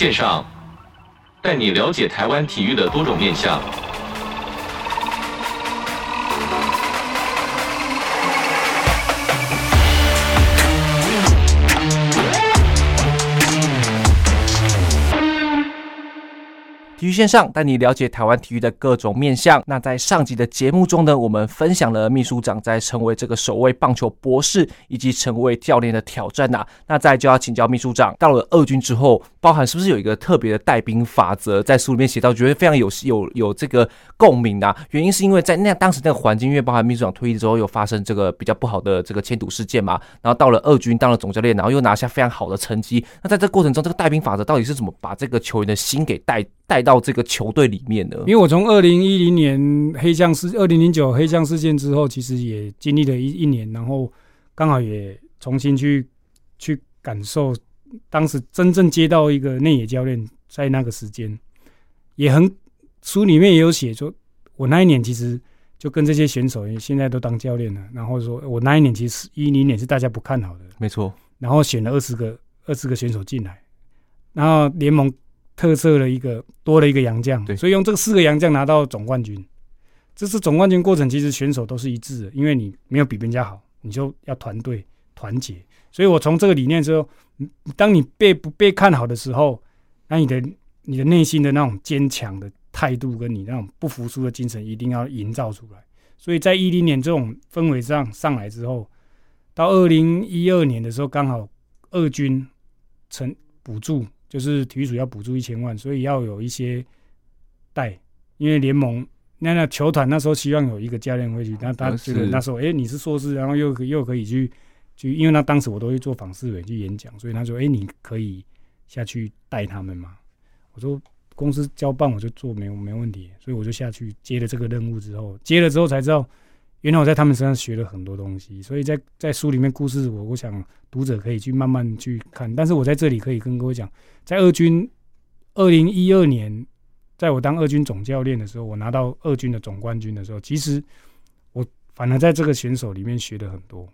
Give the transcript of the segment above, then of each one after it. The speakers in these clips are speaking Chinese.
线上，带你了解台湾体育的多种面向。体育线上带你了解台湾体育的各种面向。那在上集的节目中呢，我们分享了秘书长在成为这个首位棒球博士以及成为教练的挑战呐、那再就要请教秘书长，到了二军之后，包含是不是有一个特别的带兵法则，在书里面写到，觉得非常有有有这个共鸣啊？原因是因为在那当时那个环境，因为包含秘书长退役之后，又发生这个比较不好的这个迁赌事件嘛。然后到了二军当了总教练，然后又拿下非常好的成绩。那在这过程中，这个带兵法则到底是怎么把这个球员的心给带带到这个球队里面的，因为我从二零一零年黑将事，二零零九黑将事件之后，其实也经历了一一年，然后刚好也重新去去感受，当时真正接到一个内野教练，在那个时间，也很书里面也有写说，我那一年其实就跟这些选手现在都当教练了，然后说我那一年其实一零年是大家不看好的，没错，然后选了二十个二十个选手进来，然后联盟。特色的一个多了一个洋将，对，所以用这四个洋将拿到总冠军。这次总冠军过程其实选手都是一致的，因为你没有比人家好，你就要团队团结。所以我从这个理念之后，当你被不被看好的时候，那你的你的内心的那种坚强的态度，跟你那种不服输的精神，一定要营造出来。所以在一零年这种氛围上上来之后，到二零一二年的时候，刚好二军成补助。就是体育署要补助一千万，所以要有一些带，因为联盟那那球团那时候希望有一个教练会去，那他觉得那时候哎、欸、你是硕士，然后又又可以去去，因为那当时我都会做访视委去演讲，所以他说哎、欸、你可以下去带他们嘛。我说公司交办我就做没有没问题，所以我就下去接了这个任务之后，接了之后才知道。原来我在他们身上学了很多东西，所以在在书里面故事我我想读者可以去慢慢去看。但是我在这里可以跟各位讲，在二军二零一二年，在我当二军总教练的时候，我拿到二军的总冠军的时候，其实我反而在这个选手里面学了很多。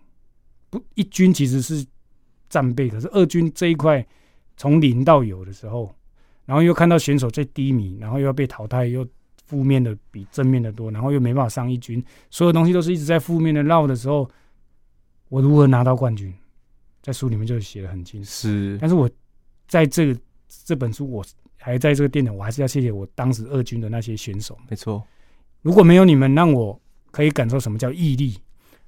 不，一军其实是战备，可是二军这一块从零到有的时候，然后又看到选手最低迷，然后又要被淘汰又。负面的比正面的多，然后又没办法上一军，所有东西都是一直在负面的绕的时候，我如何拿到冠军，在书里面就写的很清楚。是，但是我在这个这本书，我还在这个电脑，我还是要谢谢我当时二军的那些选手。没错，如果没有你们，让我可以感受什么叫毅力；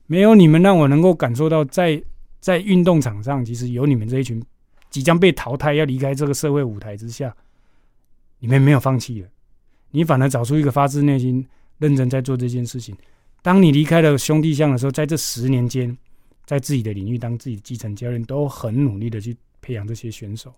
没有你们，让我能够感受到在在运动场上，其实有你们这一群即将被淘汰、要离开这个社会舞台之下，你们没有放弃了。你反而找出一个发自内心、认真在做这件事情。当你离开了兄弟相的时候，在这十年间，在自己的领域当自己的基层教练，都很努力的去培养这些选手。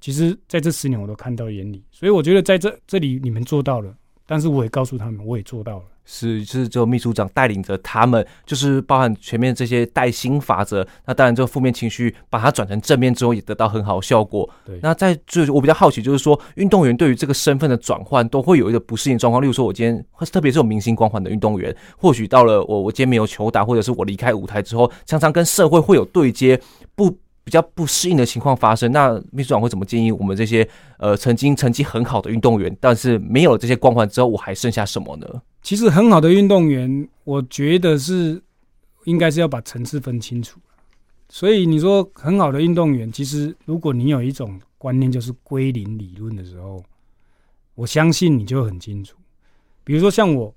其实，在这十年我都看到眼里，所以我觉得在这这里你们做到了，但是我也告诉他们，我也做到了。是，就是只有秘书长带领着他们，就是包含前面这些带薪法则。那当然，这个负面情绪把它转成正面之后，也得到很好的效果。对。那在就我比较好奇，就是说运动员对于这个身份的转换，都会有一个不适应状况。例如说，我今天特别是有明星光环的运动员，或许到了我我今天没有球打，或者是我离开舞台之后，常常跟社会会有对接，不。比较不适应的情况发生，那秘书长会怎么建议我们这些呃曾经成绩很好的运动员，但是没有这些光环之后，我还剩下什么呢？其实很好的运动员，我觉得是应该是要把层次分清楚。所以你说很好的运动员，其实如果你有一种观念就是归零理论的时候，我相信你就很清楚。比如说像我，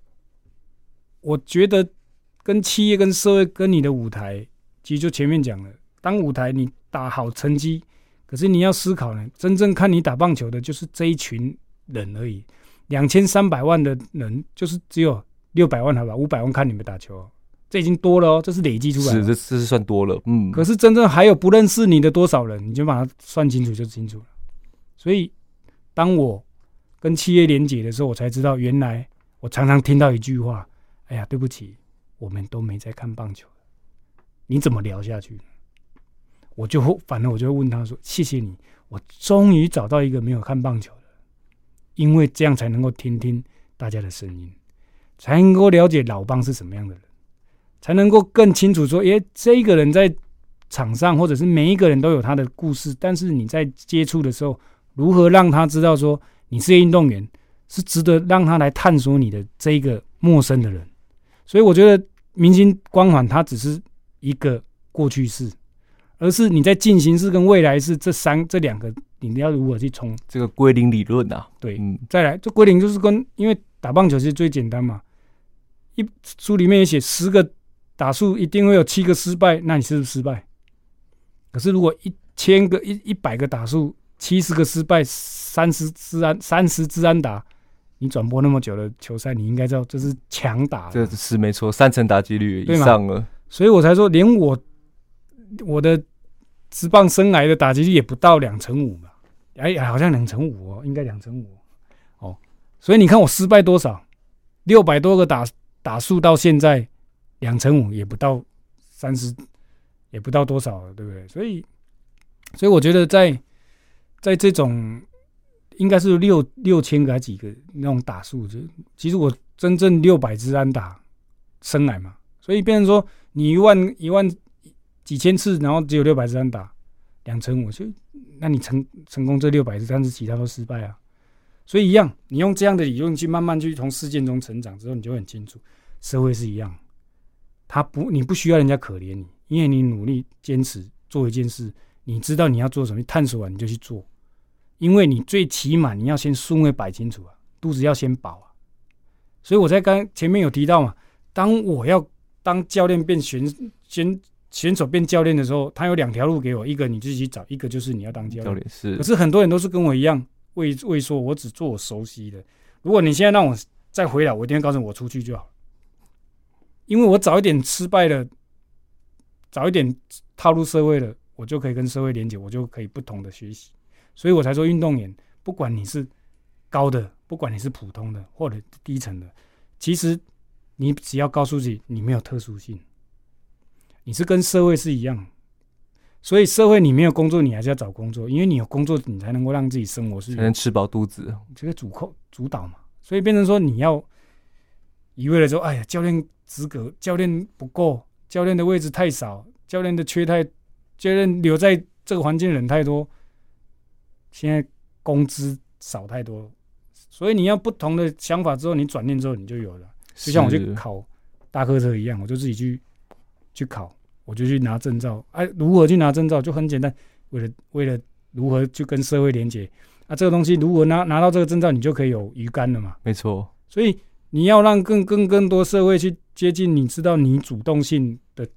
我觉得跟企业、跟社会、跟你的舞台，其实就前面讲了。当舞台你打好成绩，可是你要思考呢，真正看你打棒球的就是这一群人而已。两千三百万的人，就是只有六百万，好吧，五百万看你们打球，这已经多了哦，这是累积出来的。是，这这是算多了，嗯。可是真正还有不认识你的多少人，你就把它算清楚就清楚了。所以，当我跟企业连结的时候，我才知道，原来我常常听到一句话：“哎呀，对不起，我们都没在看棒球，你怎么聊下去？”我就，反正我就问他说：“谢谢你，我终于找到一个没有看棒球的，因为这样才能够听听大家的声音，才能够了解老棒是什么样的人，才能够更清楚说，诶，这个人在场上，或者是每一个人都有他的故事，但是你在接触的时候，如何让他知道说你是运动员，是值得让他来探索你的这一个陌生的人。所以我觉得明星光环它只是一个过去式，而是你在进行式跟未来式这三这两个，你要如何去冲这个归零理论啊？对，嗯，再来这归零就是跟因为打棒球其实最简单嘛，一书里面也写十个打数一定会有七个失败，那你是不是失败？可是如果一千个一一百个打数，七十个失败，三十支安三十支安打。你转播那么久的球赛，你应该知道这是强打，这是没错，三成打击率以上了，所以我才说，连我我的职棒生来的打击率也不到两成五嘛，哎，好像两成五哦，应该两成五哦，所以你看我失败多少，六百多个打打数到现在两成五也不到三十，也不到多少了，对不对？所以，所以我觉得在在这种。应该是六六千个还几个那种打数，就其实我真正六百支安打生来嘛，所以变成说你一万一万几千次，然后只有六百支安打两成五，就那你成成功这六百次，但是其他都失败啊。所以一样，你用这样的理论去慢慢去从事件中成长之后，你就很清楚，社会是一样，他不你不需要人家可怜你，因为你努力坚持做一件事，你知道你要做什么，探索完你就去做。因为你最起码你要先顺位摆清楚啊，肚子要先饱啊，所以我在刚前面有提到嘛，当我要当教练变选选选手变教练的时候，他有两条路给我，一个你自己找，一个就是你要当教练。是，可是很多人都是跟我一样，畏畏缩，我只做我熟悉的。如果你现在让我再回来，我一定会告诉我出去就好，因为我早一点失败了，早一点踏入社会了，我就可以跟社会连接，我就可以不同的学习。所以我才说，运动员不管你是高的，不管你是普通的或者低层的，其实你只要告诉自己，你没有特殊性，你是跟社会是一样。所以社会你没有工作，你还是要找工作，因为你有工作，你才能够让自己生活是才能吃饱肚子，这个主控主导嘛。所以变成说，你要一味的说，哎呀，教练资格，教练不够，教练的位置太少，教练的缺太，教练留在这个环境的人太多。现在工资少太多，所以你要不同的想法之后，你转念之后你就有了。就像我去考大客车一样，我就自己去去考，我就去拿证照。哎、啊，如何去拿证照？就很简单，为了为了如何去跟社会连接。啊，这个东西如果拿拿到这个证照，你就可以有鱼竿了嘛。没错。所以你要让更更更多社会去接近，你知道你主动性的，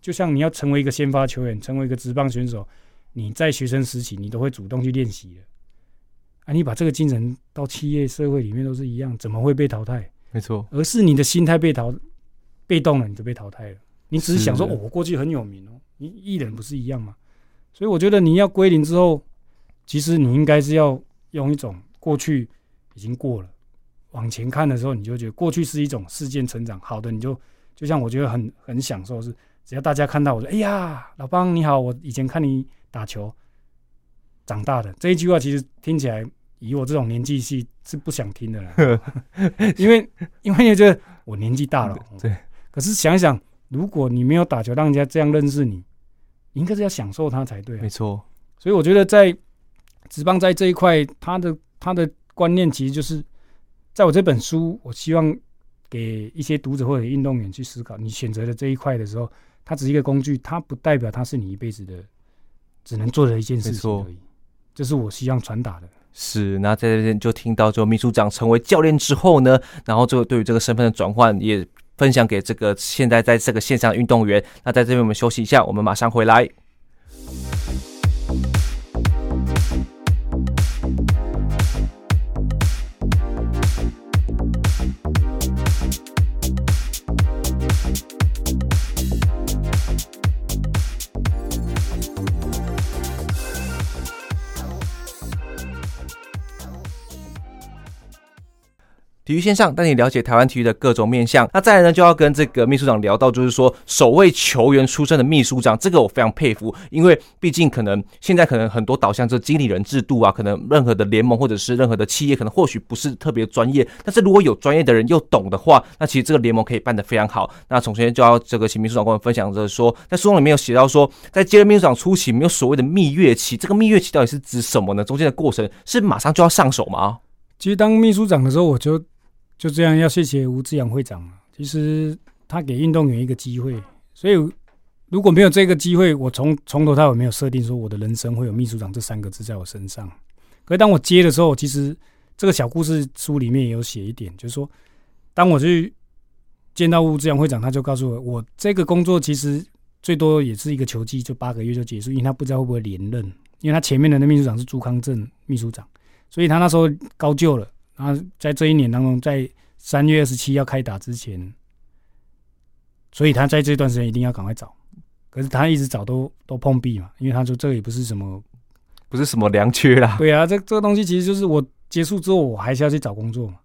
就像你要成为一个先发球员，成为一个职棒选手。你在学生时期，你都会主动去练习的，啊，你把这个精神到企业社会里面都是一样，怎么会被淘汰？没错，而是你的心态被淘，被动了，你就被淘汰了。你只是想说，哦，我过去很有名哦，你艺人不是一样吗？所以我觉得你要归零之后，其实你应该是要用一种过去已经过了，往前看的时候，你就觉得过去是一种事件成长，好的，你就就像我觉得很很享受是，只要大家看到我说，哎呀，老邦你好，我以前看你。打球长大的这一句话，其实听起来以我这种年纪是是不想听的啦，因为因为你觉得我年纪大了，对。可是想一想，如果你没有打球，让人家这样认识你，你应该是要享受它才对。没错。所以我觉得在职棒在这一块，他的他的观念其实就是，在我这本书，我希望给一些读者或者运动员去思考，你选择的这一块的时候，它只是一个工具，它不代表它是你一辈子的。只能做的一件事情而已，这是我希望传达的。是，那在这边就听到，就秘书长成为教练之后呢，然后就对于这个身份的转换也分享给这个现在在这个线上运动员。那在这边我们休息一下，我们马上回来。体育线上带你了解台湾体育的各种面向。那再来呢，就要跟这个秘书长聊到，就是说首位球员出身的秘书长，这个我非常佩服，因为毕竟可能现在可能很多导向这经理人制度啊，可能任何的联盟或者是任何的企业，可能或许不是特别专业，但是如果有专业的人又懂的话，那其实这个联盟可以办得非常好。那首先就要这个请秘书长跟我们分享着说，在书中里面有写到说，在接任秘书长初期没有所谓的蜜月期，这个蜜月期到底是指什么呢？中间的过程是马上就要上手吗？其实当秘书长的时候，我就就这样要谢谢吴志扬会长。其实他给运动员一个机会，所以如果没有这个机会，我从从头到尾没有设定说我的人生会有秘书长这三个字在我身上。可是当我接的时候，其实这个小故事书里面也有写一点，就是说，当我去见到吴志扬会长，他就告诉我，我这个工作其实最多也是一个球季，就八个月就结束，因为他不知道会不会连任，因为他前面的那秘书长是朱康正秘书长。所以他那时候高就了，然后在这一年当中，在三月二十七要开打之前，所以他在这段时间一定要赶快找。可是他一直找都都碰壁嘛，因为他说这个也不是什么，不是什么良缺啦。对啊，这这个东西其实就是我结束之后，我还是要去找工作嘛。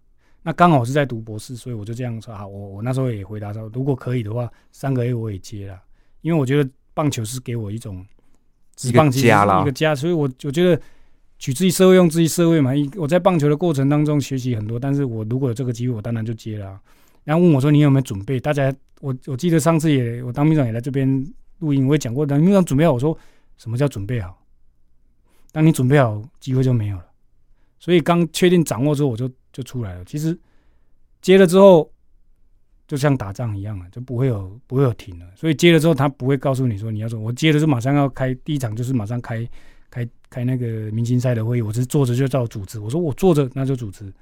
那刚好是在读博士，所以我就这样说啊，我我那时候也回答说，如果可以的话，三个 A 我也接了，因为我觉得棒球是给我一种职棒家啦一个家，所以我我觉得。取之于社会，用之于社会嘛。我在棒球的过程当中学习很多，但是我如果有这个机会，我当然就接了啊。然后问我说：“你有没有准备？”大家，我我记得上次也，我当秘书长也来这边录音，我也讲过，当秘书长准备好，我说什么叫准备好？当你准备好，机会就没有了。所以刚确定掌握之后，我就就出来了。其实接了之后，就像打仗一样了，就不会有不会有停了。所以接了之后，他不会告诉你说你要做。我接了就马上要开第一场，就是马上开。开开那个明星赛的会议，我是坐着就照组织。我说我坐着那就组织，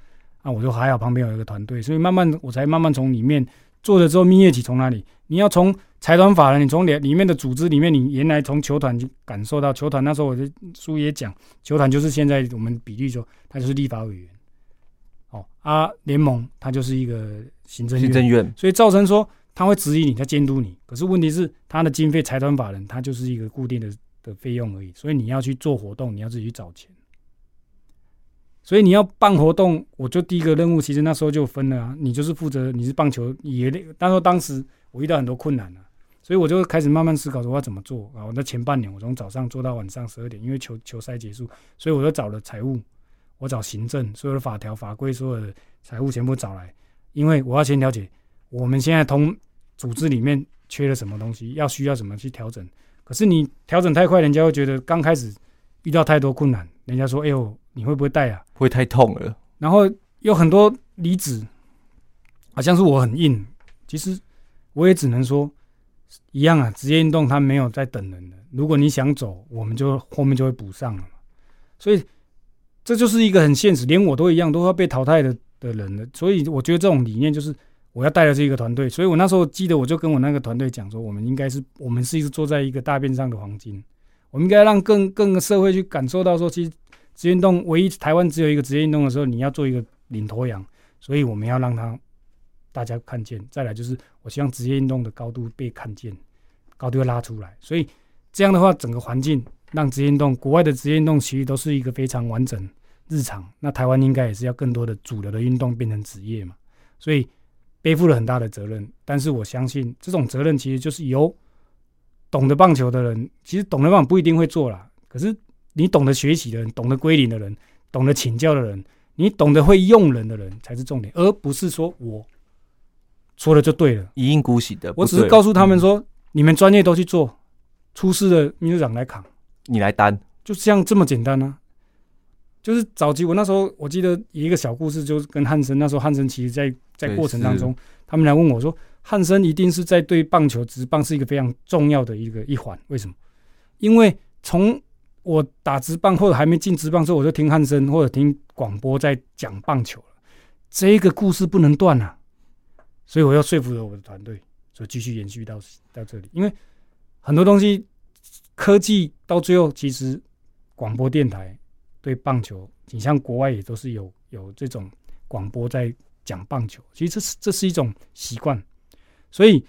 啊，我就还好，旁边有一个团队，所以慢慢我才慢慢从里面坐着之后，蜜月期从哪里？你要从财团法人，你从里里面的组织里面，你原来从球团就感受到球团。那时候我的书也讲，球团就是现在我们比喻说，他就是立法委员，哦啊，联盟他就是一个行政行政院，所以造成说他会质疑你，他监督你。可是问题是他的经费财团法人，他就是一个固定的。的费用而已，所以你要去做活动，你要自己去找钱。所以你要办活动，我就第一个任务，其实那时候就分了啊。你就是负责，你是棒球也，但是当时我遇到很多困难啊，所以我就开始慢慢思考说我要怎么做啊。我在前半年，我从早上做到晚上十二点，因为球球赛结束，所以我就找了财务，我找行政，所有的法条法规，所有的财务全部找来，因为我要先了解我们现在同组织里面缺了什么东西，要需要怎么去调整。可是你调整太快，人家会觉得刚开始遇到太多困难，人家说：“哎呦，你会不会带啊？会太痛了。”然后有很多离子，好像是我很硬。其实我也只能说一样啊，职业运动它没有在等人的。如果你想走，我们就后面就会补上了嘛。所以这就是一个很现实，连我都一样，都要被淘汰的的人了。所以我觉得这种理念就是。我要带的是一个团队，所以我那时候记得，我就跟我那个团队讲说，我们应该是，我们是一直坐在一个大便上的黄金，我们应该让更更社会去感受到说，其实职业运动唯一台湾只有一个职业运动的时候，你要做一个领头羊，所以我们要让他大家看见。再来就是，我希望职业运动的高度被看见，高度要拉出来，所以这样的话，整个环境让职业运动，国外的职业运动其实都是一个非常完整日常，那台湾应该也是要更多的主流的运动变成职业嘛，所以。背负了很大的责任，但是我相信这种责任其实就是由懂得棒球的人，其实懂得棒不一定会做啦。可是你懂得学习的人，懂得归零的人，懂得请教的人，你懂得会用人的人才是重点，而不是说我说了就对了，一意孤行的。我只是告诉他们说，嗯、你们专业都去做，出事的秘书长来扛，你来担，就像这么简单呢、啊。就是早期我那时候我记得一个小故事，就是跟汉森那时候汉森其实在在过程当中，他们来问我说，汉森一定是在对棒球职棒是一个非常重要的一个一环，为什么？因为从我打职棒或者还没进职棒的时候，我就听汉森或者听广播在讲棒球了，这个故事不能断啊，所以我要说服了我的团队，所以继续延续到到这里，因为很多东西科技到最后其实广播电台。对棒球，你像国外也都是有有这种广播在讲棒球，其实这是这是一种习惯，所以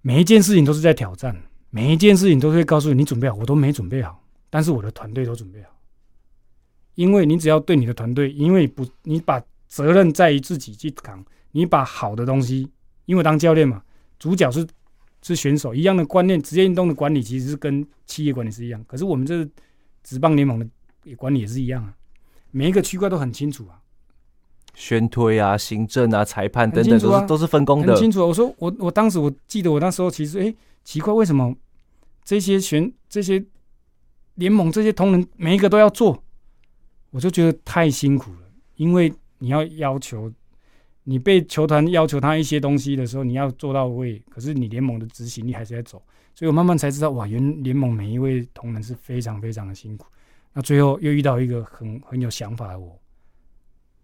每一件事情都是在挑战，每一件事情都会告诉你，你准备好，我都没准备好，但是我的团队都准备好，因为你只要对你的团队，因为不你把责任在于自己去扛。你把好的东西，因为当教练嘛，主角是是选手一样的观念，职业运动的管理其实是跟企业管理是一样。可是我们这职棒联盟的管理也是一样啊，每一个区块都很清楚啊。宣推啊、行政啊、裁判等等，都是都是分工的。很清楚，我说我我当时我记得我那时候其实哎、欸、奇怪，为什么这些选这些联盟这些同仁每一个都要做，我就觉得太辛苦了。因为你要要求你被球团要求他一些东西的时候，你要做到位。可是你联盟的执行力还是在走，所以我慢慢才知道哇，原联盟每一位同仁是非常非常的辛苦。那最后又遇到一个很很有想法的我。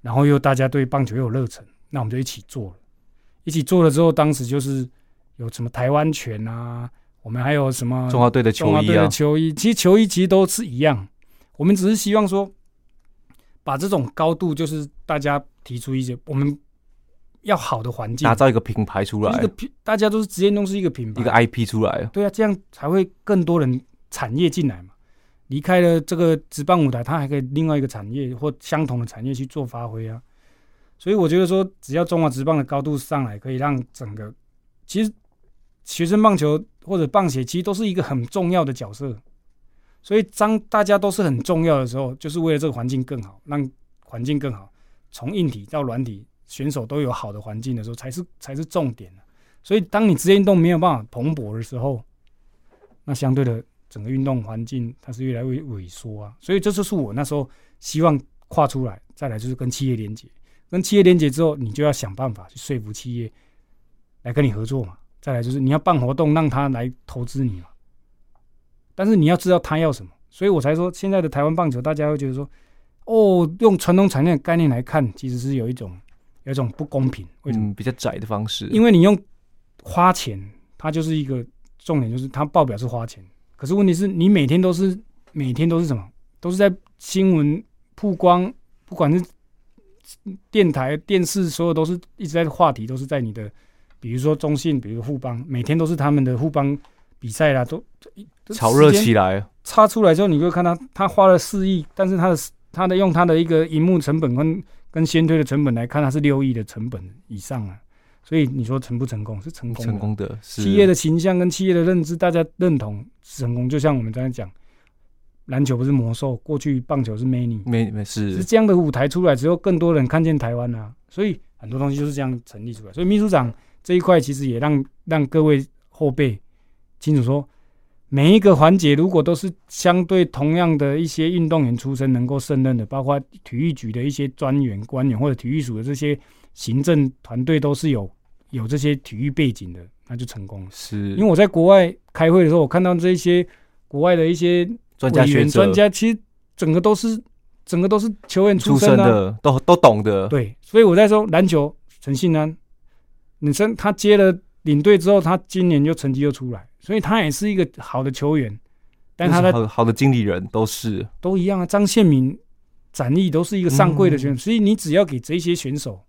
然后又大家对棒球又有热忱，那我们就一起做了。一起做了之后，当时就是有什么台湾拳啊，我们还有什么中华队的球衣啊，中华队的球衣，其实球衣其实都是一样。我们只是希望说，把这种高度，就是大家提出一些，我们要好的环境，打造一个品牌出来。一个品，大家都是职业运动是一个品牌，一个 IP 出来。对啊，这样才会更多人产业进来嘛。离开了这个职棒舞台，他还可以另外一个产业或相同的产业去做发挥啊。所以我觉得说，只要中华职棒的高度上来，可以让整个其实学生棒球或者棒协其实都是一个很重要的角色。所以当大家都是很重要的时候，就是为了这个环境更好，让环境更好，从硬体到软体，选手都有好的环境的时候，才是才是重点。所以当你职业运动没有办法蓬勃的时候，那相对的。整个运动环境它是越来越萎缩啊，所以这就是我那时候希望跨出来，再来就是跟企业连接，跟企业连接之后，你就要想办法去说服企业来跟你合作嘛。再来就是你要办活动，让他来投资你嘛。但是你要知道他要什么，所以我才说现在的台湾棒球，大家会觉得说，哦，用传统产业的概念来看，其实是有一种有一种不公平，为什么？嗯，比较窄的方式，因为你用花钱，它就是一个重点，就是它报表是花钱。可是问题是你每天都是每天都是什么？都是在新闻曝光，不管是电台、电视，所有都是一直在话题，都是在你的，比如说中信，比如富邦，每天都是他们的富邦比赛啦，都炒热起来。插出来之后，你会看到他花了四亿，但是他的他的用他的一个荧幕成本跟跟先推的成本来看，他是六亿的成本以上啊。所以你说成不成功？是成功的，成功的。企业的形象跟企业的认知，大家认同是成功。就像我们刚才讲，篮球不是魔兽，过去棒球是美女，没没事。是这样的舞台出来之后，更多人看见台湾啊。所以很多东西就是这样成立出来。所以秘书长这一块其实也让让各位后辈清楚说，每一个环节如果都是相对同样的一些运动员出身能够胜任的，包括体育局的一些专员官员或者体育署的这些行政团队，都是有。有这些体育背景的，那就成功了。是，因为我在国外开会的时候，我看到这些国外的一些专家学者、专家，其实整个都是整个都是球员出身，的，都都懂的。对，所以我在说篮球，陈信安，女生他接了领队之后，他今年就成绩又出来，所以他也是一个好的球员。但他的好，好的经理人都是都一样啊。张宪民、展翼都是一个上柜的选手，嗯，所以你只要给这些选手。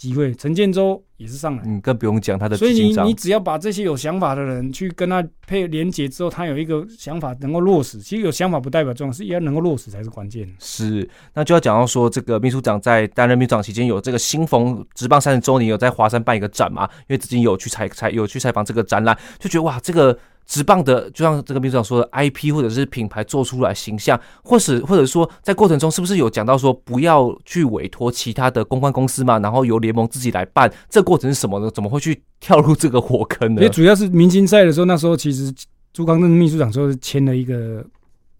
机会，陈建州也是上来，嗯，更不用讲他的。所以你你只要把这些有想法的人去跟他配连接之后，他有一个想法能够落实。其实有想法不代表重要，是也要能够落实才是关键。是，那就要讲到说，这个秘书长在担任秘书长期间，有这个新逢职棒三十周年，有在华山办一个展嘛？因为之前有去采采有去采访这个展览，就觉得哇，这个。直棒的，就像这个秘书长说的，IP 或者是品牌做出来形象，或是或者说在过程中是不是有讲到说不要去委托其他的公关公司嘛，然后由联盟自己来办，这过程是什么呢？怎么会去跳入这个火坑呢？也主要是明星赛的时候，那时候其实朱刚正秘书长说是签了一个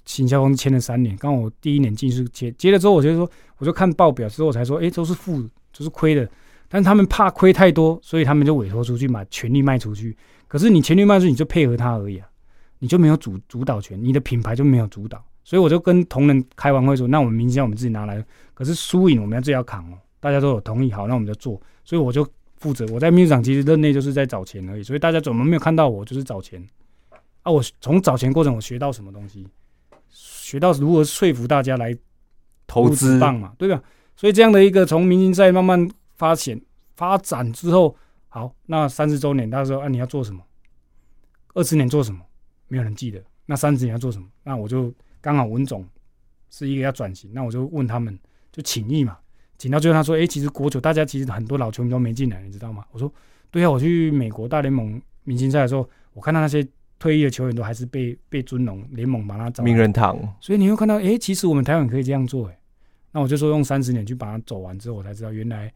行销公司，签了三年，刚好我第一年进去接接了之后，我就说我就看报表之后我才说，哎、都是负，都是亏的，但是他们怕亏太多，所以他们就委托出去把权利卖出去。可是你全力卖出，你就配合他而已啊，你就没有主主导权，你的品牌就没有主导。所以我就跟同仁开完会说，那我们明星我们自己拿来，可是输赢我们要自己要扛哦。大家都有同意，好，那我们就做。所以我就负责，我在秘书长其实任内就是在找钱而已。所以大家怎么没有看到我，就是找钱啊。我从找钱过程我学到什么东西，学到如何说服大家来投资棒嘛，对吧？所以这样的一个从明星赛慢慢发展发展之后。好，那三十周年，他说啊，你要做什么？二十年做什么？没有人记得。那三十年要做什么？那我就刚好文总是一个要转型，那我就问他们，就请意嘛，请到最后他说，哎、欸，其实国球大家其实很多老球迷都没进来，你知道吗？我说，对啊，我去美国大联盟明星赛的时候，我看到那些退役的球员都还是被被尊荣，联盟把他找名人堂。所以你会看到，哎、欸，其实我们台湾可以这样做，哎，那我就说用三十年去把它走完之后，我才知道原来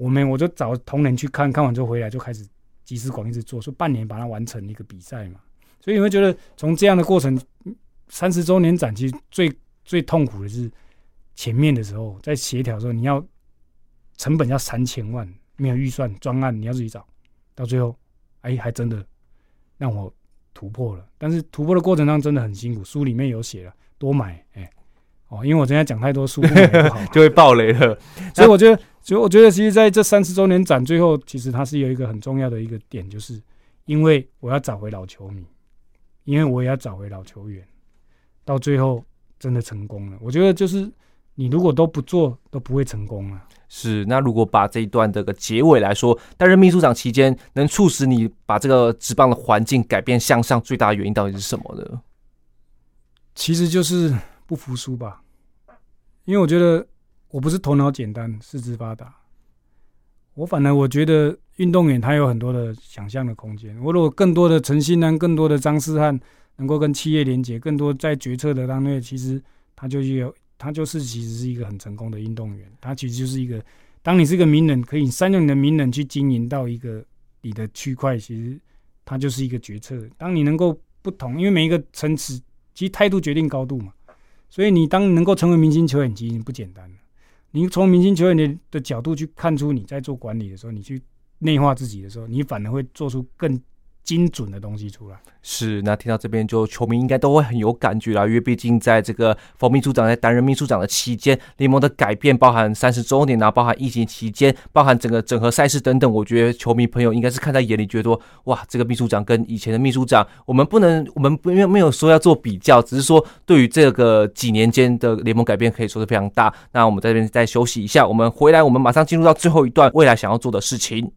我们我就找同仁去看看完之后回来就开始集思广益去做，说半年把它完成一个比赛嘛。所以你会觉得从这样的过程，三十周年展其实最最痛苦的是前面的时候，在协调的时候，你要成本要三千万，没有预算专案，你要自己找，到最后，哎，还真的让我突破了。但是突破的过程当中真的很辛苦，书里面有写了，多买，哎，哦，因为我今天讲太多书 就会爆雷了。所以我觉得，所以我觉得，其实在这三十周年展最后，其实它是有一个很重要的一个点，就是因为我要找回老球迷。因为我也要找回老球员，到最后真的成功了。我觉得就是你如果都不做，都不会成功了。是，那如果把这一段这个结尾来说，担任秘书长期间，能促使你把这个职棒的环境改变向上，最大的原因到底是什么呢？其实就是不服输吧。因为我觉得我不是头脑简单、四肢发达，我反而我觉得。运动员他有很多的想象的空间。我如果更多的陈信安，更多的张世汉，能够跟企业连接，更多在决策的当中，其实他就有，他就是其实是一个很成功的运动员。他其实就是一个，当你是一个名人，可以善用你的名人去经营到一个你的区块，其实他就是一个决策。当你能够不同，因为每一个层次，其实态度决定高度嘛。所以你当能够成为明星球员，其实不简单了。你从明星球员的的角度去看出你在做管理的时候，你去。内化自己的时候，你反而会做出更精准的东西出来。是，那听到这边，就球迷应该都会很有感觉啦。因为毕竟在这个冯秘书长在担任秘书长的期间，联盟的改变，包含三十周年啊，包含疫情期间，包含整个整合赛事等等，我觉得球迷朋友应该是看在眼里，觉得说，哇，这个秘书长跟以前的秘书长，我们不能，我们没有没有说要做比较，只是说对于这个几年间的联盟改变，可以说是非常大。那我们在这边再休息一下，我们回来，我们马上进入到最后一段未来想要做的事情。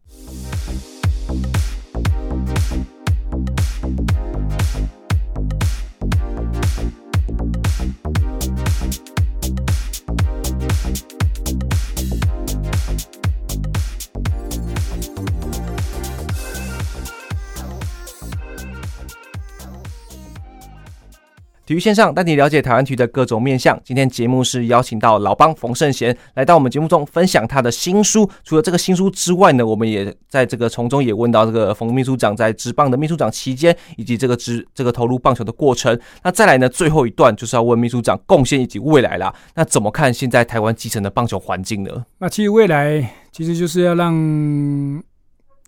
体育线上带你了解台湾体育的各种面向。今天节目是邀请到老帮冯胜贤来到我们节目中分享他的新书。除了这个新书之外呢，我们也在这个从中也问到这个冯秘书长在职棒的秘书长期间，以及这个职这个投入棒球的过程。那再来呢，最后一段就是要问秘书长贡献以及未来啦。那怎么看现在台湾基层的棒球环境呢？那其实未来其实就是要让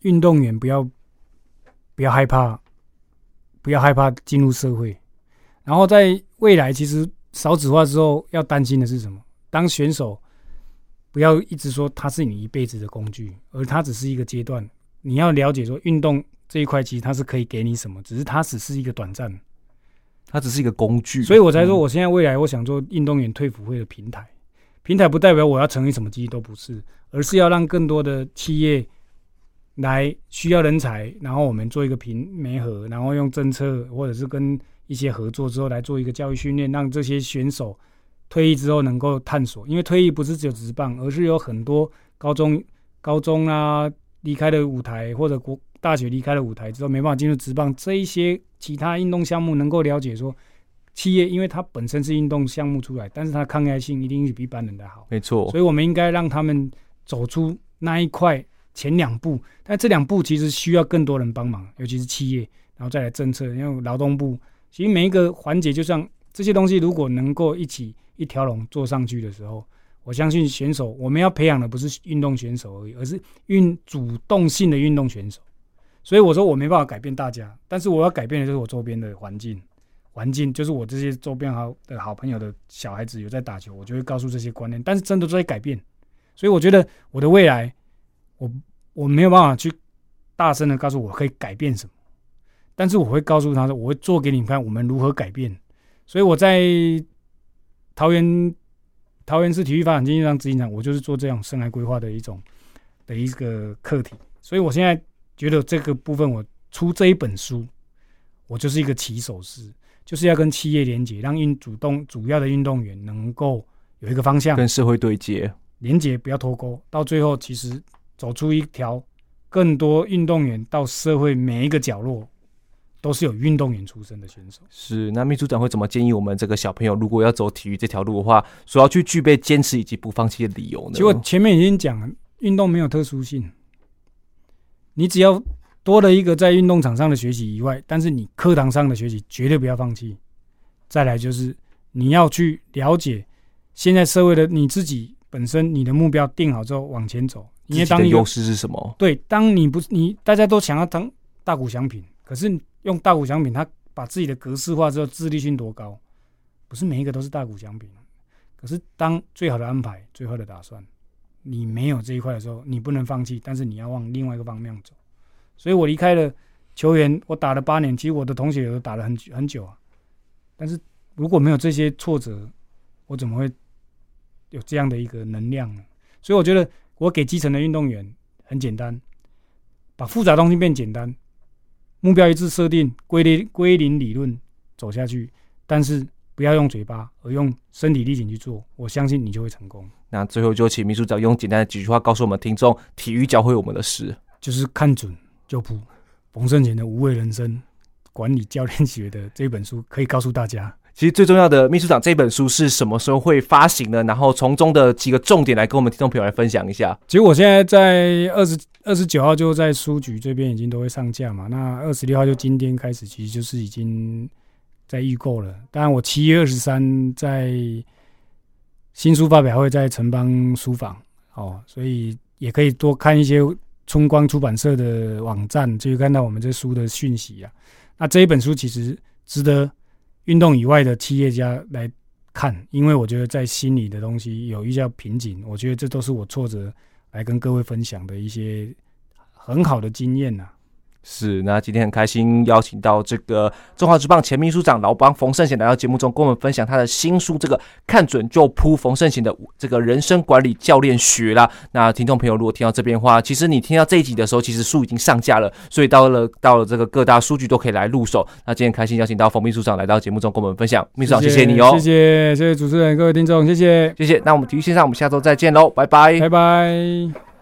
运动员不要不要害怕，不要害怕进入社会。然后在未来，其实少子化之后，要担心的是什么？当选手不要一直说他是你一辈子的工具，而他只是一个阶段。你要了解说，运动这一块其实它是可以给你什么，只是它只是一个短暂，它只是一个工具。所以我才说，我现在未来我想做运动员退辅会的平台。平台不代表我要成为什么机构，都不是，而是要让更多的企业来需要人才，然后我们做一个平媒合，然后用政策或者是跟。一些合作之后来做一个教育训练，让这些选手退役之后能够探索。因为退役不是只有职棒，而是有很多高中、高中啊离开了舞台，或者国大学离开了舞台之后没办法进入职棒。这一些其他运动项目能够了解说，企业因为它本身是运动项目出来，但是它抗压性一定是比一般人的好。没错，所以我们应该让他们走出那一块前两步，但这两步其实需要更多人帮忙，尤其是企业，然后再来政策，因为劳动部。其实每一个环节，就像这些东西，如果能够一起一条龙做上去的时候，我相信选手我们要培养的不是运动选手而已，而是运主动性的运动选手。所以我说我没办法改变大家，但是我要改变的就是我周边的环境，环境就是我这些周边好的好朋友的小孩子有在打球，我就会告诉这些观念。但是真的在改变，所以我觉得我的未来，我我没有办法去大声的告诉我可以改变什么。但是我会告诉他说，我会做给你们看，我们如何改变。所以我在桃园桃园市体育发展经济上执行长，我就是做这样生涯规划的一种的一个课题。所以我现在觉得这个部分，我出这一本书，我就是一个起手式，就是要跟企业连接，让运主动主要的运动员能够有一个方向，跟社会对接。连接不要脱钩，到最后其实走出一条更多运动员到社会每一个角落。都是有运动员出身的选手。是，那秘书长会怎么建议我们这个小朋友，如果要走体育这条路的话，所要去具备坚持以及不放弃的理由呢？结果前面已经讲了，运动没有特殊性，你只要多了一个在运动场上的学习以外，但是你课堂上的学习绝对不要放弃。再来就是你要去了解现在社会的你自己本身，你的目标定好之后往前走。你的优势是什么？对，当你不是你，大家都想要当大谷翔平，可是。用大谷翔平，他把自己的格式化之后，自律性多高？不是每一个都是大谷翔平。可是当最好的安排、最后的打算，你没有这一块的时候，你不能放弃，但是你要往另外一个方向走。所以我离开了球员，我打了八年，其实我的同学也都打了很很久啊。但是如果没有这些挫折，我怎么会有这样的一个能量呢？所以我觉得，我给基层的运动员很简单，把复杂东西变简单。目标一致设定，归零归零理论走下去，但是不要用嘴巴，而用身体力行去做。我相信你就会成功。那最后就请秘书长用简单的几句话告诉我们听众：体育教会我们的事，就是看准就扑。冯胜贤的《无畏人生管理教练学》的这本书可以告诉大家。其实最重要的，秘书长这本书是什么时候会发行呢？然后从中的几个重点来跟我们听众朋友来分享一下。其实我现在在二十二十九号就在书局这边已经都会上架嘛。那二十六号就今天开始，其实就是已经在预购了。当然，我七月二十三在新书发表会在城邦书房哦，所以也可以多看一些春光出版社的网站，就会看到我们这书的讯息啊。那这一本书其实值得。运动以外的企业家来看，因为我觉得在心理的东西有一些瓶颈，我觉得这都是我挫折来跟各位分享的一些很好的经验呐、啊。是，那今天很开心邀请到这个中华职棒前秘书长老帮冯胜贤来到节目中，跟我们分享他的新书《这个看准就扑》冯胜贤的这个人生管理教练学啦。那听众朋友如果听到这边的话，其实你听到这一集的时候，其实书已经上架了，所以到了到了这个各大书局都可以来入手。那今天很开心邀请到冯秘书长来到节目中跟我们分享，秘书长谢谢你哦，谢谢谢谢主持人各位听众谢谢谢谢。那我们体育线上我们下周再见喽，拜拜拜拜。